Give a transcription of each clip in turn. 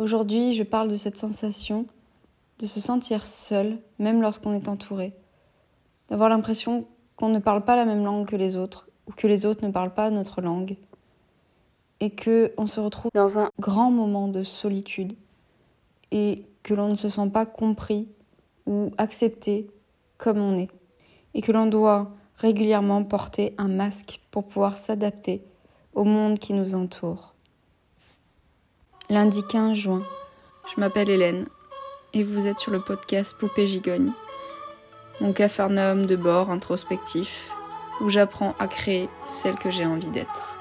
Aujourd'hui, je parle de cette sensation de se sentir seul, même lorsqu'on est entouré, d'avoir l'impression qu'on ne parle pas la même langue que les autres, ou que les autres ne parlent pas notre langue, et que on se retrouve dans un grand moment de solitude, et que l'on ne se sent pas compris ou accepté comme on est, et que l'on doit régulièrement porter un masque pour pouvoir s'adapter au monde qui nous entoure. Lundi 15 juin, je m'appelle Hélène et vous êtes sur le podcast Poupée Gigogne, mon capharnaüm de bord introspectif où j'apprends à créer celle que j'ai envie d'être.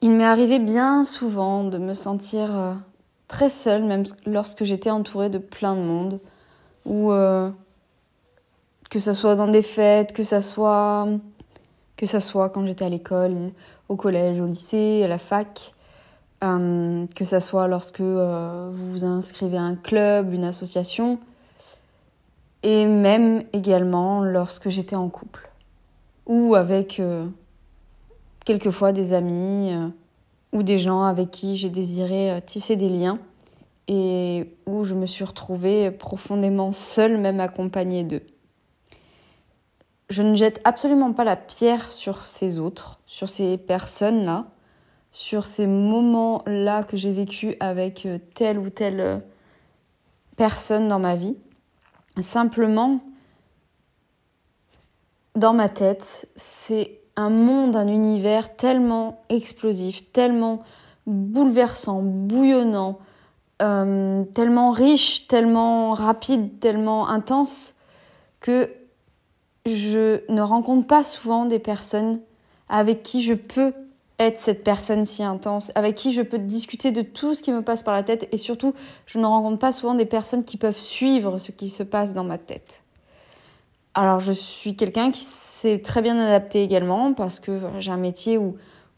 Il m'est arrivé bien souvent de me sentir euh, très seule, même lorsque j'étais entourée de plein de monde, ou euh, que ça soit dans des fêtes, que ça soit que ça soit quand j'étais à l'école, au collège, au lycée, à la fac, euh, que ça soit lorsque vous vous inscrivez à un club, une association, et même également lorsque j'étais en couple ou avec quelquefois des amis euh, ou des gens avec qui j'ai désiré euh, tisser des liens et où je me suis retrouvée profondément seule, même accompagnée d'eux. Je ne jette absolument pas la pierre sur ces autres, sur ces personnes-là, sur ces moments-là que j'ai vécu avec euh, telle ou telle personne dans ma vie. Simplement, dans ma tête, c'est un monde, un univers tellement explosif, tellement bouleversant, bouillonnant, euh, tellement riche, tellement rapide, tellement intense, que je ne rencontre pas souvent des personnes avec qui je peux être cette personne si intense, avec qui je peux discuter de tout ce qui me passe par la tête et surtout, je ne rencontre pas souvent des personnes qui peuvent suivre ce qui se passe dans ma tête. Alors, je suis quelqu'un qui s'est très bien adapté également parce que j'ai un métier où,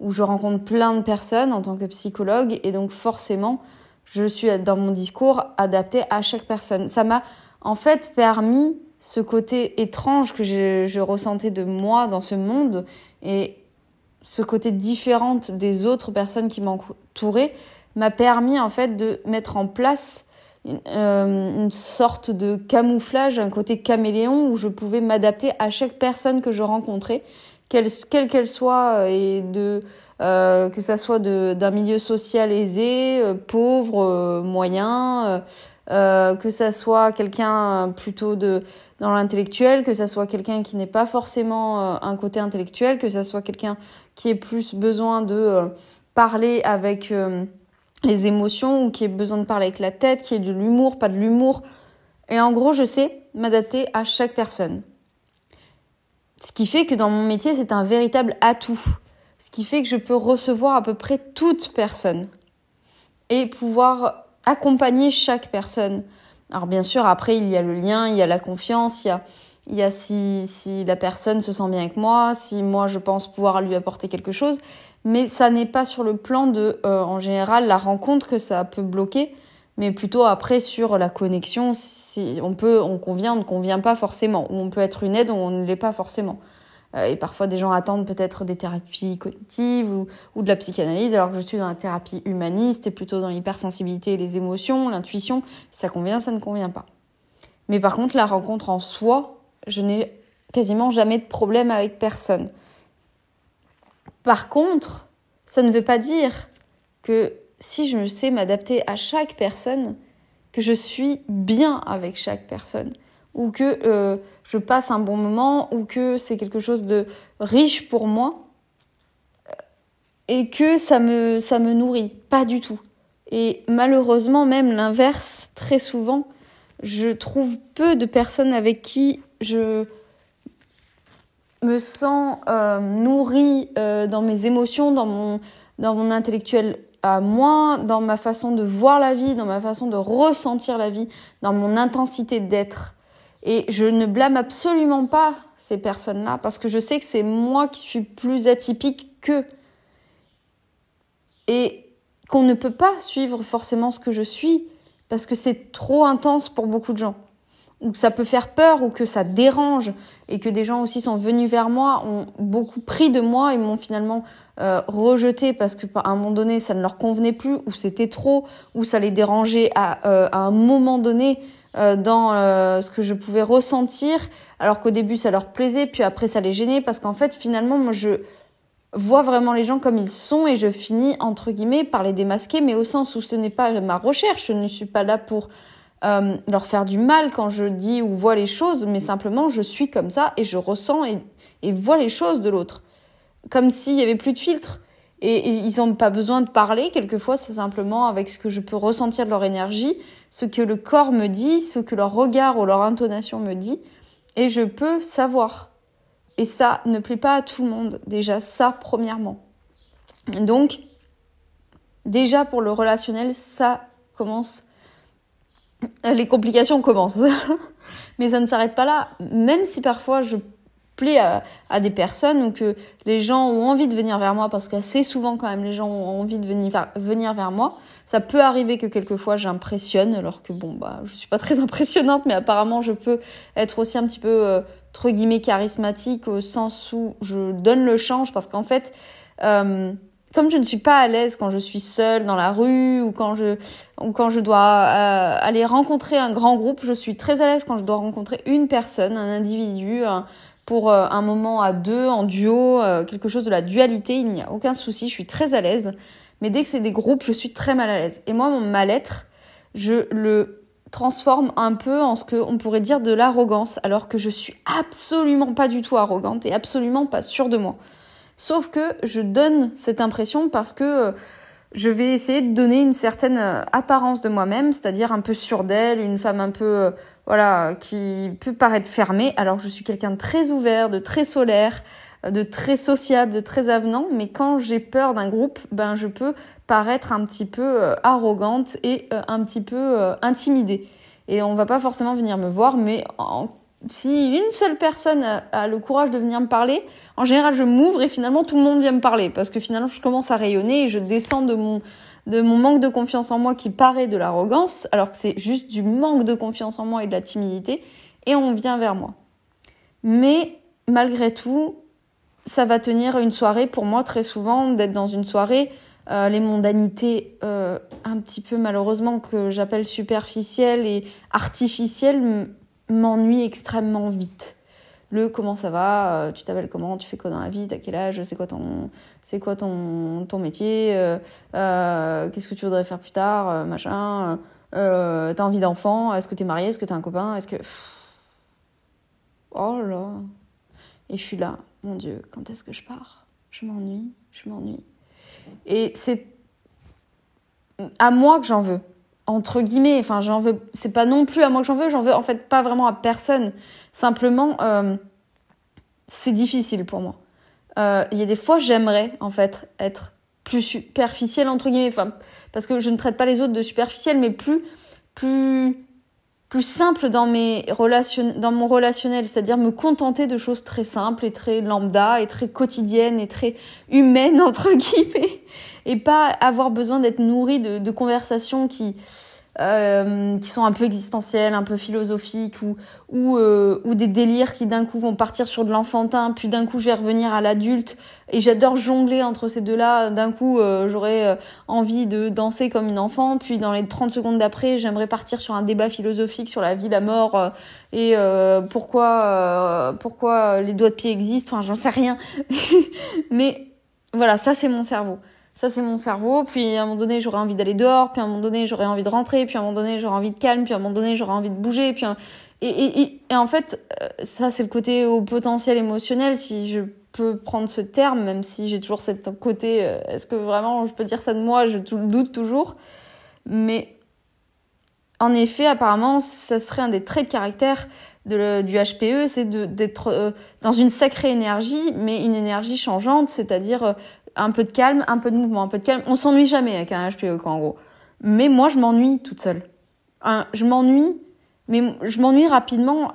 je rencontre plein de personnes en tant que psychologue et donc forcément, je suis dans mon discours adapté à chaque personne. Ça m'a en fait permis ce côté étrange que je, je ressentais de moi dans ce monde et ce côté différent des autres personnes qui m'entouraient m'a permis en fait de mettre en place euh, une sorte de camouflage, un côté caméléon où je pouvais m'adapter à chaque personne que je rencontrais, quelle qu'elle soit, euh, et de euh, que ça soit d'un milieu social aisé, pauvre, moyen, que ça soit quelqu'un plutôt de dans l'intellectuel, que ça soit quelqu'un qui n'est pas forcément un côté intellectuel, que ça soit quelqu'un qui ait plus besoin de parler avec les émotions ou qui ait besoin de parler avec la tête, qui ait de l'humour, pas de l'humour. Et en gros, je sais m'adapter à chaque personne. Ce qui fait que dans mon métier, c'est un véritable atout. Ce qui fait que je peux recevoir à peu près toute personne et pouvoir accompagner chaque personne. Alors bien sûr, après, il y a le lien, il y a la confiance, il y a, il y a si, si la personne se sent bien avec moi, si moi je pense pouvoir lui apporter quelque chose mais ça n'est pas sur le plan de, euh, en général, la rencontre que ça peut bloquer, mais plutôt après sur la connexion, si on peut, on convient, on ne convient pas forcément, ou on peut être une aide, ou on ne l'est pas forcément. Euh, et parfois, des gens attendent peut-être des thérapies cognitives ou, ou de la psychanalyse, alors que je suis dans la thérapie humaniste et plutôt dans l'hypersensibilité les émotions, l'intuition. Ça convient, ça ne convient pas. Mais par contre, la rencontre en soi, je n'ai quasiment jamais de problème avec personne. Par contre, ça ne veut pas dire que si je sais m'adapter à chaque personne, que je suis bien avec chaque personne, ou que euh, je passe un bon moment, ou que c'est quelque chose de riche pour moi, euh, et que me, ça me nourrit. Pas du tout. Et malheureusement, même l'inverse, très souvent, je trouve peu de personnes avec qui je me sens euh, nourrie euh, dans mes émotions, dans mon, dans mon intellectuel à moi, dans ma façon de voir la vie, dans ma façon de ressentir la vie, dans mon intensité d'être. Et je ne blâme absolument pas ces personnes-là parce que je sais que c'est moi qui suis plus atypique qu'eux. Et qu'on ne peut pas suivre forcément ce que je suis parce que c'est trop intense pour beaucoup de gens ou que ça peut faire peur ou que ça dérange et que des gens aussi sont venus vers moi, ont beaucoup pris de moi et m'ont finalement euh, rejeté parce que à un moment donné ça ne leur convenait plus ou c'était trop ou ça les dérangeait à, euh, un moment donné euh, dans ce que je pouvais ressentir alors qu'au début ça leur plaisait puis après ça les gênait parce qu'en fait finalement moi je vois vraiment les gens comme ils sont et je finis entre guillemets par les démasquer mais au sens où ce n'est pas ma recherche je ne suis pas là pour euh, leur faire du mal quand je dis ou vois les choses, mais simplement je suis comme ça et je ressens et, et vois les choses de l'autre. Comme s'il y avait plus de filtre. Et, et ils n'ont pas besoin de parler, quelquefois c'est simplement avec ce que je peux ressentir de leur énergie, ce que le corps me dit, ce que leur regard ou leur intonation me dit, et je peux savoir. Et ça ne plaît pas à tout le monde, déjà ça premièrement. Donc, déjà pour le relationnel, ça commence les complications commencent. Mais ça ne s'arrête pas là. Même si parfois je plais à, des personnes ou que les gens ont envie de venir vers moi, parce qu'assez souvent quand même les gens ont envie de venir, venir vers moi, ça peut arriver que quelquefois j'impressionne, alors que bon, bah, je suis pas très impressionnante, mais apparemment je peux être aussi un petit peu, euh, entre guillemets, charismatique au sens où je donne le change, parce qu'en fait, euh, comme je ne suis pas à l'aise quand je suis seule dans la rue ou quand je ou quand je dois euh, aller rencontrer un grand groupe, je suis très à l'aise quand je dois rencontrer une personne, un individu pour euh, un moment à deux en duo, euh, quelque chose de la dualité, il n'y a aucun souci, je suis très à l'aise. Mais dès que c'est des groupes, je suis très mal à l'aise. Et moi mon mal-être, je le transforme un peu en ce qu'on pourrait dire de l'arrogance alors que je suis absolument pas du tout arrogante et absolument pas sûre de moi. Sauf que je donne cette impression parce que euh, je vais essayer de donner une certaine euh, apparence de moi-même, c'est-à-dire un peu sûre d'elle, une femme un peu, euh, voilà, qui peut paraître fermée. Alors je suis quelqu'un de très ouvert, de très solaire, de très sociable, de très avenant, mais quand j'ai peur d'un groupe, ben je peux paraître un petit peu arrogante et un petit peu intimidée. Et on va pas forcément venir me voir, mais en si une seule personne a, le courage de venir me parler, en général, je m'ouvre et finalement tout le monde vient me parler parce que finalement, je commence à rayonner et je descends de mon de mon manque de confiance en moi qui paraît de l'arrogance, alors que c'est juste du manque de confiance en moi et de la timidité, et on vient vers moi. Mais malgré tout, ça va tenir une soirée pour moi très souvent d'être dans une soirée euh, les mondanités euh, un petit peu malheureusement que j'appelle superficielles et artificielles m'ennuie extrêmement vite. Le comment ça va, euh, tu t'appelles comment, tu fais quoi dans la vie, t'as quel âge, c'est quoi ton, c'est quoi ton, ton métier, euh, euh, qu'est-ce que tu voudrais faire plus tard, machin, t'as envie d'enfant, est-ce que t'es marié, est-ce que t'as un copain, est-ce que... Oh là Et je suis là, mon Dieu, quand est-ce que je pars? Je m'ennuie, je m'ennuie. Et c'est à moi que j'en veux entre guillemets, enfin j'en veux, c'est pas non plus à moi que j'en veux, j'en veux en fait pas vraiment à personne. Simplement, euh, c'est difficile pour moi. Euh, il y a des fois, j'aimerais en fait être plus superficielle entre guillemets, enfin parce que je ne traite pas les autres de superficielle, mais plus plus plus simple dans mes relations, dans mon relationnel, c'est-à-dire me contenter de choses très simples et très lambda et très quotidiennes et très humaines entre guillemets, et pas avoir besoin d'être nourrie de, de conversations qui euh, qui sont un peu existentielles, un peu philosophiques, ou, ou, euh, ou des délires qui d'un coup vont partir sur de l'enfantin, puis d'un coup je vais revenir à l'adulte, et j'adore jongler entre ces deux-là. D'un coup, euh, j'aurais euh, envie de danser comme une enfant, puis dans les 30 secondes d'après, j'aimerais partir sur un débat philosophique sur la vie, la mort, euh, et pourquoi, pourquoi les doigts de pied existent, enfin j'en sais rien. Mais voilà, ça c'est mon cerveau. Ça, c'est mon cerveau. Puis à un moment donné, j'aurais envie d'aller dehors. Puis à un moment donné, j'aurais envie de rentrer. Puis à un moment donné, j'aurais envie de calme. Puis à un moment donné, j'aurais envie de bouger. Puis et, et, et, en fait, euh, ça, c'est le côté au potentiel émotionnel, si je peux prendre ce terme, même si j'ai toujours cette côté. Euh, est-ce que vraiment je peux dire ça de moi? Je doute toujours. Mais en effet, apparemment, ça serait un des traits de caractère de du HPE, c'est d'être euh, dans une sacrée énergie, mais une énergie changeante, c'est-à-dire un peu de calme, un peu de mouvement, un peu de calme. On s'ennuie jamais avec un HPE, quoi, en gros. Mais moi, je m'ennuie toute seule. je m'ennuie, mais je m'ennuie rapidement,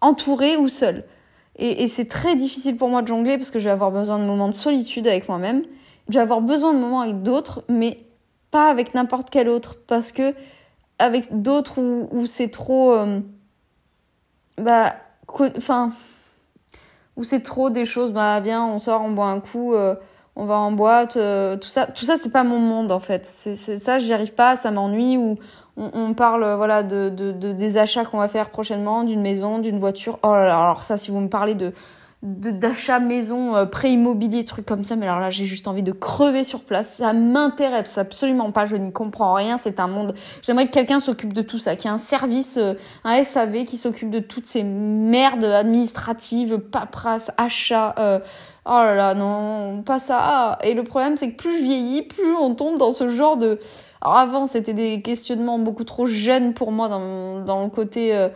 entourée ou seule. Et, c'est très difficile pour moi de jongler parce que je vais avoir besoin de moments de solitude avec moi-même. Je vais avoir besoin de moments avec d'autres, mais pas avec n'importe quel autre parce que avec d'autres où, c'est trop euh, bah enfin où c'est trop des choses bah viens on sort on boit un coup euh, on va en boîte euh, tout ça tout ça c'est pas mon monde en fait c'est ça j'y arrive pas ça m'ennuie ou on, parle voilà de, de, de des achats qu'on va faire prochainement d'une maison d'une voiture oh là là alors ça si vous me parlez de d'achat maison, euh, pré-immobilier, trucs comme ça. Mais alors là, j'ai juste envie de crever sur place. Ça m'intéresse absolument pas. Je n'y comprends rien. C'est un monde. J'aimerais que quelqu'un s'occupe de tout ça, qu'il y ait un service, euh, un SAV qui s'occupe de toutes ces merdes administratives, paperasse, achats. Euh, oh là là, non, pas ça. Et le problème, c'est que plus je vieillis, plus on tombe dans ce genre de. Alors avant, c'était des questionnements beaucoup trop jeunes pour moi dans, dans le côté euh,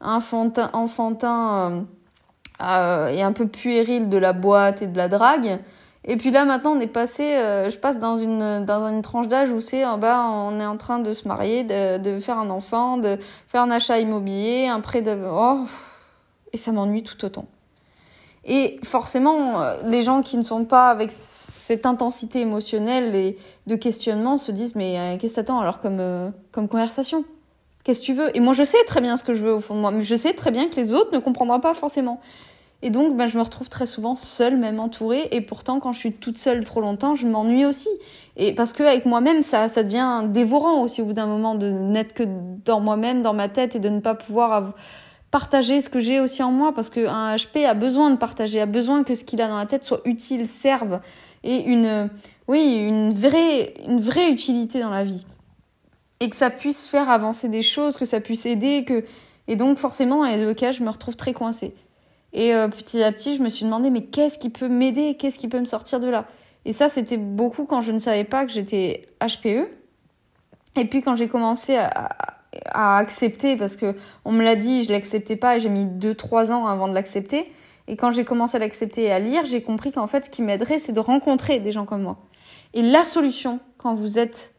enfantin. enfantin euh, et un peu puéril de la boîte et de la drague. Et puis là maintenant on est passé, euh, je passe dans une dans une tranche d'âge où c'est en bas on est en train de se marier, de, de faire un enfant, de faire un achat immobilier, un prêt de oh et ça m'ennuie tout autant. Et forcément euh, les gens qui ne sont pas avec cette intensité émotionnelle et de questionnement se disent mais euh, qu'est-ce que t'attends alors comme comme conversation? Qu'est-ce que tu veux? Et moi je sais très bien ce que je veux au fond de moi, mais je sais très bien que les autres ne comprendront pas forcément. Et donc, ben, je me retrouve très souvent seule, même entourée. Et pourtant, quand je suis toute seule trop longtemps, je m'ennuie aussi. Et parce que avec moi-même, ça, ça devient dévorant aussi au bout d'un moment de n'être que dans moi-même, dans ma tête, et de ne pas pouvoir partager ce que j'ai aussi en moi. Parce qu'un HP a besoin de partager, a besoin que ce qu'il a dans la tête soit utile, serve, et une, oui, une vraie, une vraie utilité dans la vie. Et que ça puisse faire avancer des choses, que ça puisse aider, que et donc forcément, dans les cas, je me retrouve très coincée. Et euh, petit à petit, je me suis demandé, mais qu'est-ce qui peut m'aider? Qu'est-ce qui peut me sortir de là? Et ça, c'était beaucoup quand je ne savais pas que j'étais HPE. Et puis quand j'ai commencé à, accepter, parce que on me l'a dit, je l'acceptais pas, et j'ai mis 2-3 ans avant de l'accepter. Et quand j'ai commencé à l'accepter et à lire, j'ai compris qu'en fait, ce qui m'aiderait, c'est de rencontrer des gens comme moi. Et la solution, quand vous êtes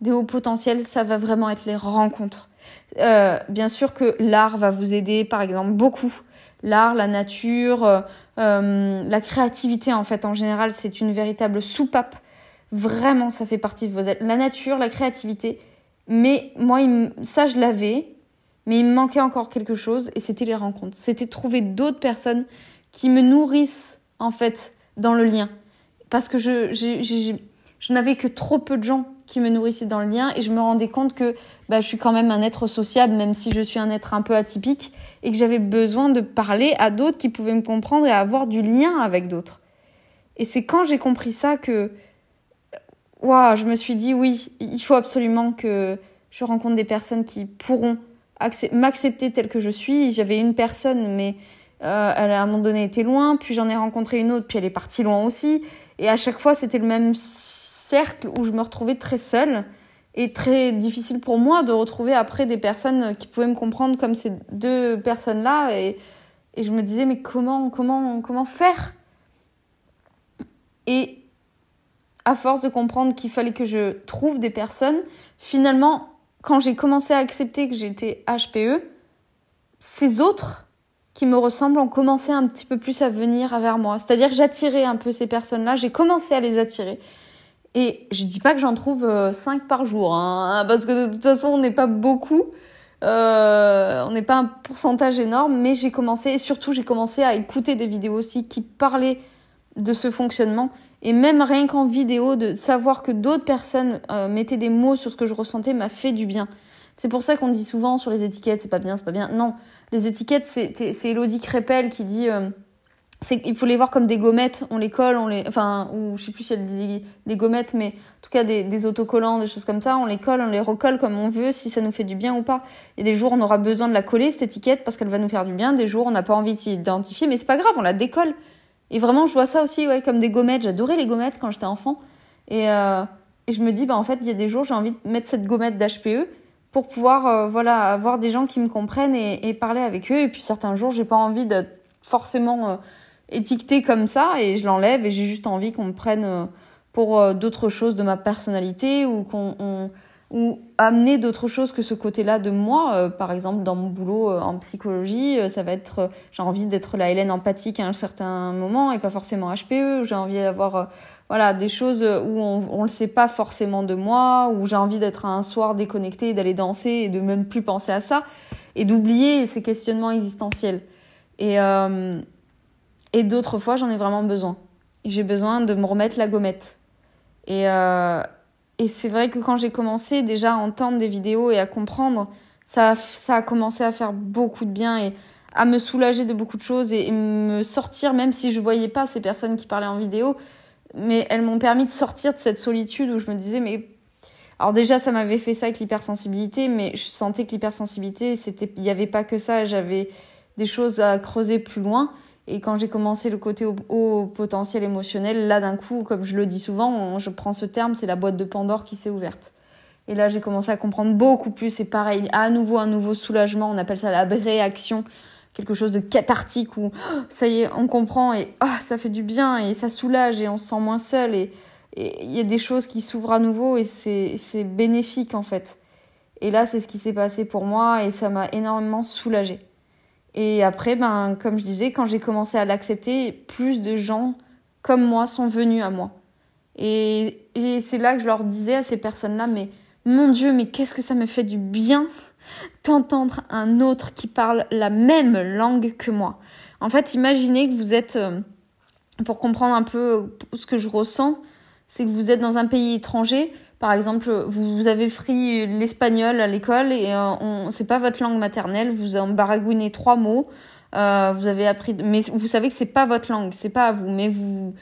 des hauts potentiels, ça va vraiment être les rencontres. Euh, bien sûr que l'art va vous aider, par exemple, beaucoup l'art, la nature, euh, euh, la créativité en fait en général, c'est une véritable soupape. Vraiment, ça fait partie de vos. La nature, la créativité. Mais moi, ça, je l'avais, mais il me manquait encore quelque chose et c'était les rencontres. C'était trouver d'autres personnes qui me nourrissent en fait dans le lien. Parce que je, n'avais que trop peu de gens qui me nourrissaient dans le lien et je me rendais compte que bah, je suis quand même un être sociable même si je suis un être un peu atypique et que j'avais besoin de parler à d'autres qui pouvaient me comprendre et avoir du lien avec d'autres. Et c'est quand j'ai compris ça que waouh, je me suis dit oui, il faut absolument que je rencontre des personnes qui pourront m'accepter telle que je suis. J'avais une personne mais euh, elle à un moment donné était loin, puis j'en ai rencontré une autre, puis elle est partie loin aussi. Et à chaque fois, c'était le même cercle où je me retrouvais très seule et très difficile pour moi de retrouver après des personnes qui pouvaient me comprendre comme ces deux personnes-là et, et je me disais mais comment comment comment faire? Et à force de comprendre qu'il fallait que je trouve des personnes finalement quand j'ai commencé à accepter que j'étais HPE ces autres qui me ressemblent ont commencé un petit peu plus à venir vers moi c'est-à-dire j'attirais un peu ces personnes-là j'ai commencé à les attirer et je dis pas que j'en trouve 5 euh, par jour, hein, parce que de toute façon, on n'est pas beaucoup. Euh, on n'est pas un pourcentage énorme, mais j'ai commencé, et surtout j'ai commencé à écouter des vidéos aussi qui parlaient de ce fonctionnement. Et même rien qu'en vidéo, de savoir que d'autres personnes euh, mettaient des mots sur ce que je ressentais m'a fait du bien. C'est pour ça qu'on dit souvent sur les étiquettes, c'est pas bien, c'est pas bien. Non, les étiquettes, c'est Elodie Crépel qui dit c'est il faut les voir comme des gommettes. On les colle on les enfin ou je sais plus si elle dit des gommettes mais en tout cas des, des autocollants des choses comme ça on les colle on les recolle comme on veut si ça nous fait du bien ou pas. Et des jours on aura besoin de la coller cette étiquette parce qu'elle va nous faire du bien. Des jours on n'a pas envie de s'identifier mais c'est pas grave on la décolle et vraiment je vois ça aussi ouais comme des gommettes. J'adorais les gommettes quand j'étais enfant. Et euh, et je me dis bah en fait il y a des jours j'ai envie de mettre cette gommette d'HPE pour pouvoir euh, voilà avoir des gens qui me comprennent et, parler avec eux. Et puis certains jours j'ai pas envie de forcément euh, étiqueté comme ça et je l'enlève et j'ai juste envie qu'on me prenne euh, pour d'autres choses de ma personnalité ou qu'on ou amener d'autres choses que ce côté-là de moi. Euh, par exemple, dans mon boulot en psychologie, ça va être j'ai envie d'être la Hélène empathique à un certain moment et pas forcément HPE. J'ai envie d'avoir voilà, des choses où on, on le sait pas forcément de moi, où j'ai envie d'être un soir déconnecté, d'aller danser et de même plus penser à ça, et d'oublier ces questionnements existentiels. Et, euh, et d'autres fois, j'en ai vraiment besoin. J'ai besoin de me remettre la gommette. Et, euh, et c'est vrai que quand j'ai commencé déjà à entendre des vidéos et à comprendre, ça, ça a commencé à faire beaucoup de bien et à me soulager de beaucoup de choses et, me sortir, même si je voyais pas ces personnes qui parlaient en vidéo, mais elles m'ont permis de sortir de cette solitude où je me disais, mais alors déjà, ça m'avait fait ça avec l'hypersensibilité, mais je sentais que l'hypersensibilité, c'était, il n'y avait pas que ça, j'avais des choses à creuser plus loin. Et quand j'ai commencé le côté haut, potentiel émotionnel, là d'un coup, comme je le dis souvent, je prends ce terme, c'est la boîte de Pandore qui s'est ouverte. Et là, j'ai commencé à comprendre beaucoup plus. C'est pareil, à nouveau un nouveau soulagement. On appelle ça la réaction, quelque chose de cathartique où oh, ça y est, on comprend et oh, ça fait du bien et ça soulage et on se sent moins seul et il y a des choses qui s'ouvrent à nouveau et c'est bénéfique en fait. Et là, c'est ce qui s'est passé pour moi et ça m'a énormément soulagée. Et après, ben, comme je disais, quand j'ai commencé à l'accepter, plus de gens comme moi sont venus à moi. Et, c'est là que je leur disais à ces personnes-là, mais mon Dieu, mais qu'est-ce que ça me fait du bien d'entendre un autre qui parle la même langue que moi. En fait, imaginez que vous êtes, euh, pour comprendre un peu ce que je ressens, c'est que vous êtes dans un pays étranger, par exemple, vous, avez pris l'espagnol à l'école et euh, on, c'est pas votre langue maternelle, vous en baragouinez trois mots, euh, vous avez appris, mais vous savez que c'est pas votre langue, c'est pas à vous, mais vous,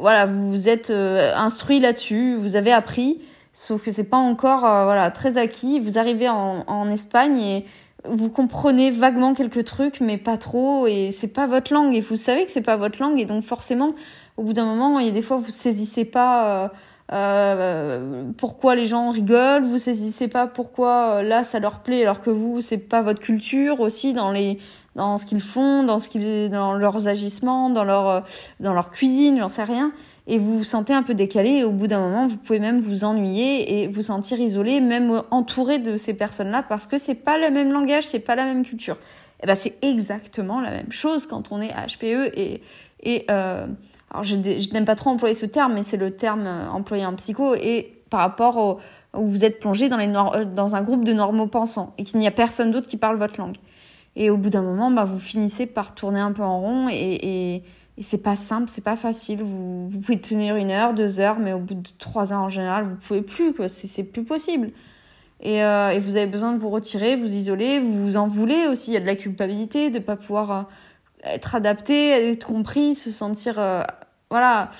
voilà, vous êtes euh, instruit là-dessus, vous avez appris, sauf que c'est pas encore, euh, voilà, très acquis. Vous arrivez en, en Espagne et vous comprenez vaguement quelques trucs, mais pas trop, et c'est pas votre langue, et vous savez que c'est pas votre langue, et donc forcément, au bout d'un moment, il y a des fois vous saisissez pas. Euh, euh, pourquoi les gens rigolent, vous saisissez pas pourquoi euh, là ça leur plaît alors que vous c'est pas votre culture aussi dans les dans ce qu'ils font, dans ce qu'ils dans leurs agissements, dans leur euh, dans leur cuisine, j'en sais rien et vous vous sentez un peu décalé et au bout d'un moment vous pouvez même vous ennuyer et vous sentir isolé même entouré de ces personnes-là parce que c'est pas le même langage, c'est pas la même culture. Et eh ben c'est exactement la même chose quand on est HPE et et euh, alors je, n'aime pas trop employer ce terme, mais c'est le terme euh, employé en psycho, et par rapport au, où vous êtes plongé dans, les euh, dans un groupe de normaux pensants, et qu'il n'y a personne d'autre qui parle votre langue. Et au bout d'un moment, bah, vous finissez par tourner un peu en rond, et, et, et c'est pas simple, c'est pas facile. Vous, pouvez tenir une heure, deux heures, mais au bout de trois heures en général, vous pouvez plus, quoi. C'est plus possible. Et, euh, et, vous avez besoin de vous retirer, vous isoler, vous vous en voulez aussi. Il y a de la culpabilité de pas pouvoir être adapté, être compris, se sentir euh, voilà.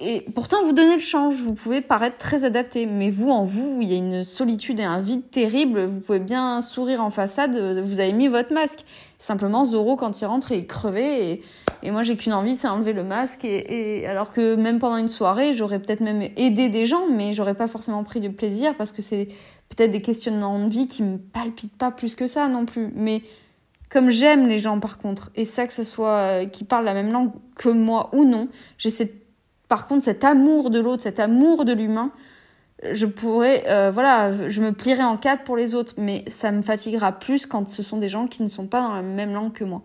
Et pourtant, vous donnez le change, vous pouvez paraître très adapté, mais vous, en vous, il y a une solitude et un vide terrible, vous pouvez bien sourire en façade, vous avez mis votre masque. Simplement, Zoro, quand il rentre, il est crevé, et, moi, j'ai qu'une envie, c'est enlever le masque, et, et, alors que même pendant une soirée, j'aurais peut-être même aidé des gens, mais j'aurais pas forcément pris de plaisir, parce que c'est peut-être des questionnements de vie qui me palpitent pas plus que ça non plus, mais comme j'aime les gens par contre, et ça que ce soit euh, qui parlent la même langue que moi ou non, j'ai par contre cet amour de l'autre, cet amour de l'humain, je pourrais, euh, voilà, je me plierai en quatre pour les autres, mais ça me fatiguera plus quand ce sont des gens qui ne sont pas dans la même langue que moi.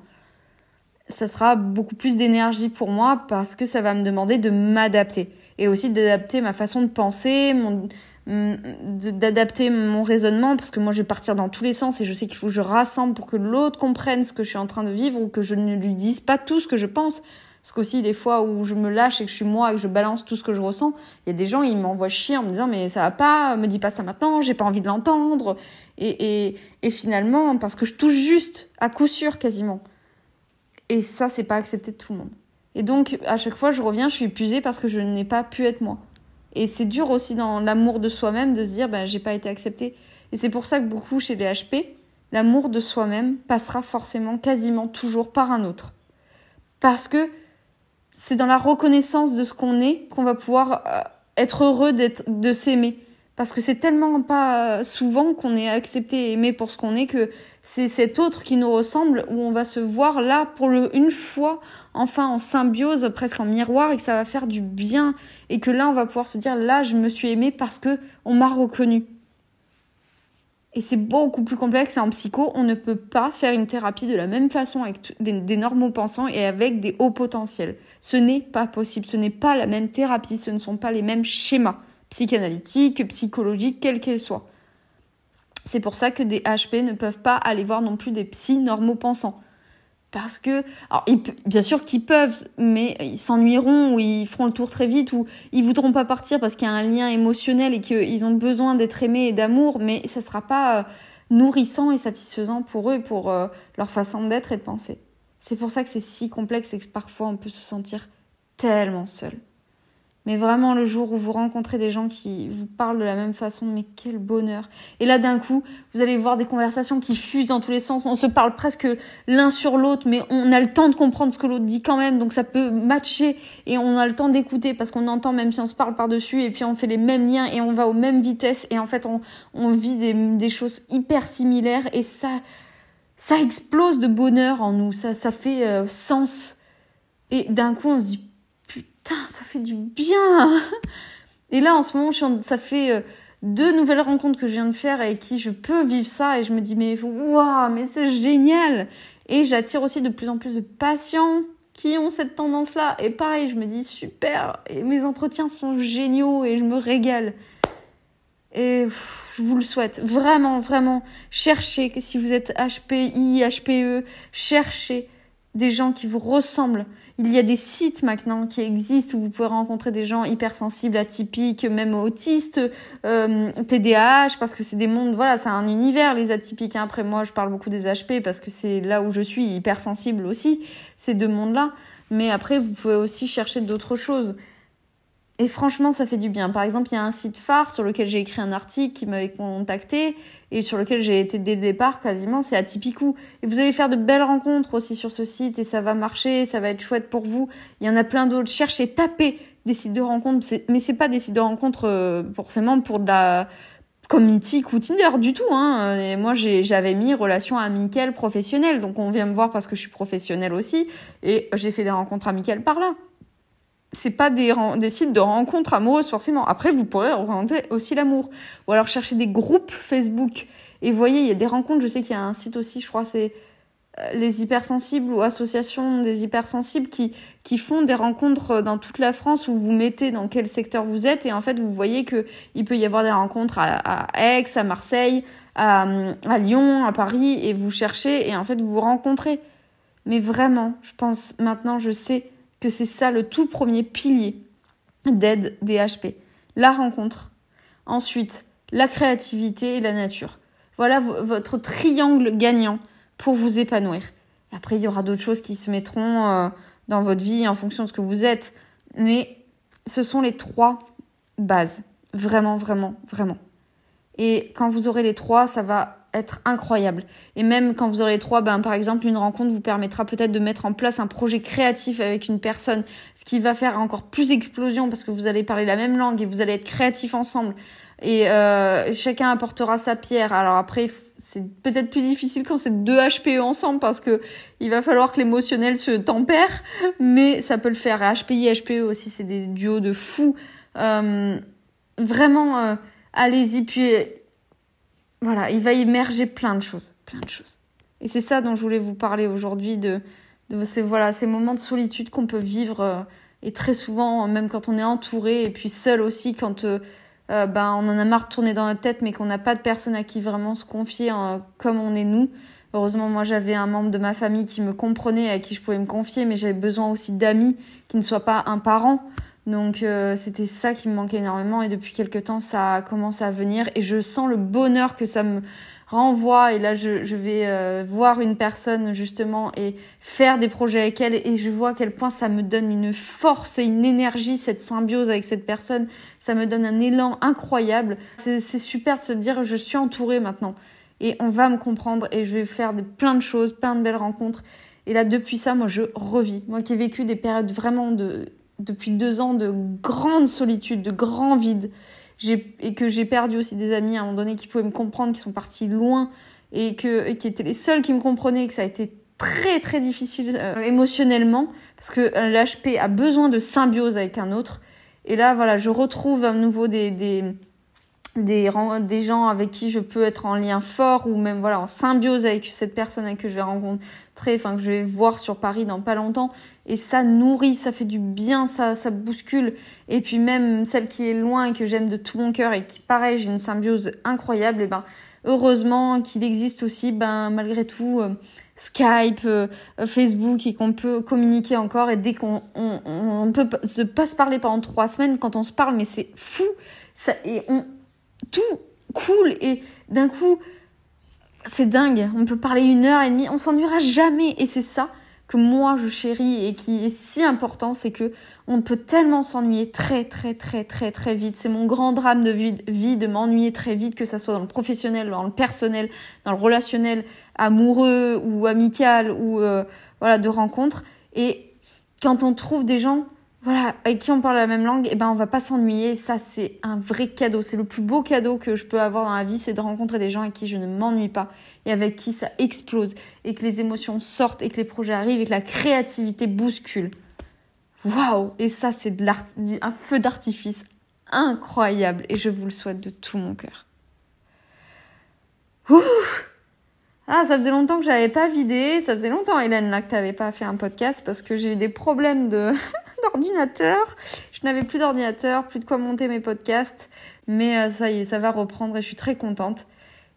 Ça sera beaucoup plus d'énergie pour moi parce que ça va me demander de m'adapter et aussi d'adapter ma façon de penser, mon, d'adapter mon raisonnement parce que moi je vais partir dans tous les sens et je sais qu'il faut que je rassemble pour que l'autre comprenne ce que je suis en train de vivre ou que je ne lui dise pas tout ce que je pense. Parce qu'aussi les fois où je me lâche et que je suis moi et que je balance tout ce que je ressens il y a des gens ils m'envoient chier en me disant mais ça va pas me dis pas ça maintenant j'ai pas envie de l'entendre. Et, et, et finalement parce que je touche juste à coup sûr quasiment. Et ça c'est pas accepté de tout le monde. Et donc à chaque fois je reviens je suis épuisée parce que je n'ai pas pu être moi et c'est dur aussi dans l'amour de soi-même de se dire, ben, j'ai pas été accepté. Et c'est pour ça que beaucoup chez les HP, l'amour de soi-même passera forcément quasiment toujours par un autre. Parce que c'est dans la reconnaissance de ce qu'on est qu'on va pouvoir euh, être heureux de s'aimer. Parce que c'est tellement pas souvent qu'on est accepté et aimé pour ce qu'on est que c'est cet autre qui nous ressemble où on va se voir là pour une fois, enfin en symbiose, presque en miroir et que ça va faire du bien et que là on va pouvoir se dire là je me suis aimé parce que on m'a reconnu. Et c'est beaucoup plus complexe. En psycho, on ne peut pas faire une thérapie de la même façon avec des, des normaux pensants et avec des hauts potentiels. Ce n'est pas possible. Ce n'est pas la même thérapie. Ce ne sont pas les mêmes schémas psychanalytiques, psychologiques, quels qu'ils soient. C'est pour ça que des HP ne peuvent pas aller voir non plus des psy normaux pensants. Parce que, alors, bien sûr qu'ils peuvent, mais ils s'ennuieront ou ils feront le tour très vite ou ils voudront pas partir parce qu'il y a un lien émotionnel et qu'ils ont besoin d'être aimés et d'amour, mais ça sera pas euh, nourrissant et satisfaisant pour eux, pour euh, leur façon d'être et de penser. C'est pour ça que c'est si complexe et que parfois on peut se sentir tellement seul. Mais vraiment, le jour où vous rencontrez des gens qui vous parlent de la même façon, mais quel bonheur. Et là, d'un coup, vous allez voir des conversations qui fusent dans tous les sens. On se parle presque l'un sur l'autre, mais on a le temps de comprendre ce que l'autre dit quand même. Donc ça peut matcher et on a le temps d'écouter parce qu'on entend même si on se parle par-dessus et puis on fait les mêmes liens et on va aux mêmes vitesses. Et en fait, on, vit des, des choses hyper similaires et ça, ça explose de bonheur en nous. Ça, ça fait euh, sens. Et d'un coup, on se dit putain, ça fait du bien. Et là, en ce moment, ça fait euh, deux nouvelles rencontres que je viens de faire et qui je peux vivre ça et je me dis mais waouh, mais c'est génial. Et j'attire aussi de plus en plus de patients qui ont cette tendance-là. Et pareil, je me dis super. Et mes entretiens sont géniaux et je me régale. Et je vous le souhaite. Vraiment, vraiment. Cherchez, si vous êtes HPI, HPE, cherchez des gens qui vous ressemblent. Il y a des sites maintenant qui existent où vous pouvez rencontrer des gens hypersensibles, atypiques, même autistes, euh, TDAH, parce que c'est des mondes, voilà, c'est un univers, les atypiques. Après, moi, je parle beaucoup des HP parce que c'est là où je suis hypersensible aussi, ces deux mondes-là. Mais après, vous pouvez aussi chercher d'autres choses. Et franchement, ça fait du bien. Par exemple, il y a un site phare sur lequel j'ai écrit un article qui m'avait contacté et sur lequel j'ai été dès le départ quasiment, c'est Atypicou. Et vous allez faire de belles rencontres aussi sur ce site et ça va marcher, ça va être chouette pour vous. Il y en a plein d'autres. Cherchez, tapez des sites de rencontres, mais c'est pas des sites de rencontres euh, forcément pour de la comme Mythique ou Tinder du tout. Hein. Et moi, j'avais mis relation amicale professionnelle. Donc, on vient me voir parce que je suis professionnelle aussi. Et j'ai fait des rencontres amicales par là c'est pas des, sites de rencontres amoureuses forcément. Après, vous pourrez orienter aussi l'amour. Ou alors chercher des groupes Facebook. Et voyez, il y a des rencontres. Je sais qu'il y a un site aussi, je crois, c'est euh, les hypersensibles ou associations des hypersensibles qui, qui font des rencontres dans toute la France où vous mettez dans quel secteur vous êtes. Et en fait, vous voyez que il peut y avoir des rencontres à, Aix, à Marseille, à, à Lyon, à Paris. Et vous cherchez et en fait, vous vous rencontrez. Mais vraiment, je pense maintenant, je sais c'est ça le tout premier pilier d'aide des HP. La rencontre. Ensuite, la créativité et la nature. Voilà votre triangle gagnant pour vous épanouir. Après, il y aura d'autres choses qui se mettront euh, dans votre vie en fonction de ce que vous êtes. Mais ce sont les trois bases. Vraiment, vraiment, vraiment. Et quand vous aurez les trois, ça va être incroyable. Et même quand vous aurez trois, ben, par exemple, une rencontre vous permettra peut-être de mettre en place un projet créatif avec une personne, ce qui va faire encore plus explosion parce que vous allez parler la même langue et vous allez être créatifs ensemble. Et euh, chacun apportera sa pierre. Alors après, c'est peut-être plus difficile quand c'est deux HPE ensemble parce que il va falloir que l'émotionnel se tempère, mais ça peut le faire. HPI, HPE aussi, c'est des duos de fous. Euh, vraiment, euh, allez-y. Puis voilà, il va émerger plein de choses, plein de choses. Et c'est ça dont je voulais vous parler aujourd'hui de, de ces voilà ces moments de solitude qu'on peut vivre euh, et très souvent même quand on est entouré et puis seul aussi quand euh, euh, ben on en a marre de tourner dans notre tête mais qu'on n'a pas de personne à qui vraiment se confier comme on est nous. Heureusement moi j'avais un membre de ma famille qui me comprenait à qui je pouvais me confier mais j'avais besoin aussi d'amis qui ne soient pas un parent. Donc euh, c'était ça qui me manquait énormément et depuis quelques temps ça a commencé à venir et je sens le bonheur que ça me renvoie et là je, je vais euh, voir une personne justement et faire des projets avec elle et je vois à quel point ça me donne une force et une énergie cette symbiose avec cette personne. Ça me donne un élan incroyable. C'est super de se dire je suis entourée maintenant et on va me comprendre et je vais faire plein de choses plein de belles rencontres. Et là depuis ça moi je revis. Moi qui ai vécu des périodes vraiment de depuis deux ans de grande solitude, de grand vide, et que j'ai perdu aussi des amis à un moment donné qui pouvaient me comprendre, qui sont partis loin et, que, qui étaient les seuls qui me comprenaient, que ça a été très très difficile euh, émotionnellement parce que euh, l'HP a besoin de symbiose avec un autre. Et là, voilà, je retrouve à nouveau des, des, des, gens avec qui je peux être en lien fort ou même voilà en symbiose avec cette personne que je vais rencontrer, enfin que je vais voir sur Paris dans pas longtemps. Et ça nourrit, ça fait du bien, ça, ça bouscule. Et puis même celle qui est loin et que j'aime de tout mon cœur et qui pareil j'ai une symbiose incroyable, et ben heureusement qu'il existe aussi ben malgré tout euh, Skype, euh, Facebook et qu'on peut communiquer encore et dès qu'on on, on, peut pas se parler pendant trois semaines quand on se parle mais c'est fou ça et on tout cool et d'un coup c'est dingue. On peut parler une heure et demie on s'ennuiera jamais. Et c'est ça que moi je chéris et qui est si important c'est que on peut tellement s'ennuyer très très très très très vite. C'est mon grand drame de vie, de m'ennuyer très vite que ça soit dans le professionnel dans le personnel dans le relationnel amoureux ou amical ou euh, voilà de rencontre et quand on trouve des gens voilà, avec qui on parle la même langue, et eh ben on va pas s'ennuyer. Ça, c'est un vrai cadeau. C'est le plus beau cadeau que je peux avoir dans la vie, c'est de rencontrer des gens avec qui je ne m'ennuie pas et avec qui ça explose et que les émotions sortent et que les projets arrivent et que la créativité bouscule. Waouh Et ça, c'est de un feu d'artifice incroyable et je vous le souhaite de tout mon cœur. Ouf ah, ça faisait longtemps que j'avais pas vidé. Ça faisait longtemps, Hélène, là, que t'avais pas fait un podcast parce que j'ai eu des problèmes de d'ordinateur. Je n'avais plus d'ordinateur, plus de quoi monter mes podcasts. Mais euh, ça y est, ça va reprendre et je suis très contente.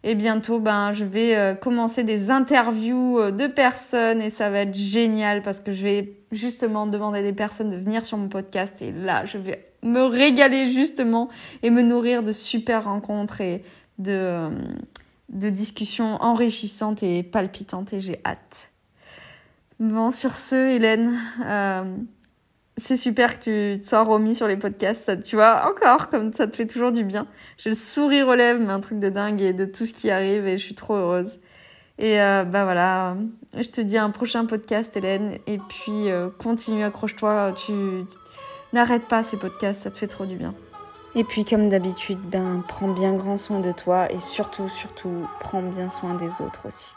Et bientôt, ben, je vais euh, commencer des interviews euh, de personnes et ça va être génial parce que je vais justement demander à des personnes de venir sur mon podcast et là, je vais me régaler justement et me nourrir de super rencontres et de discussions enrichissantes et palpitantes et j'ai hâte. Bon, sur ce, Hélène, c'est super que tu te sois remis sur les podcasts. Ça, tu vois, encore, comme ça te fait toujours du bien. J'ai le sourire aux lèvres, mais un truc de dingue et de tout ce qui arrive et je suis trop heureuse. Et euh, bah voilà, je te dis un prochain podcast, Hélène. Et puis, euh, continue, accroche-toi. Tu n'arrêtes pas ces podcasts, ça te fait trop du bien. Et puis comme d'habitude, ben prends bien grand soin de toi et surtout, surtout, prends bien soin des autres aussi.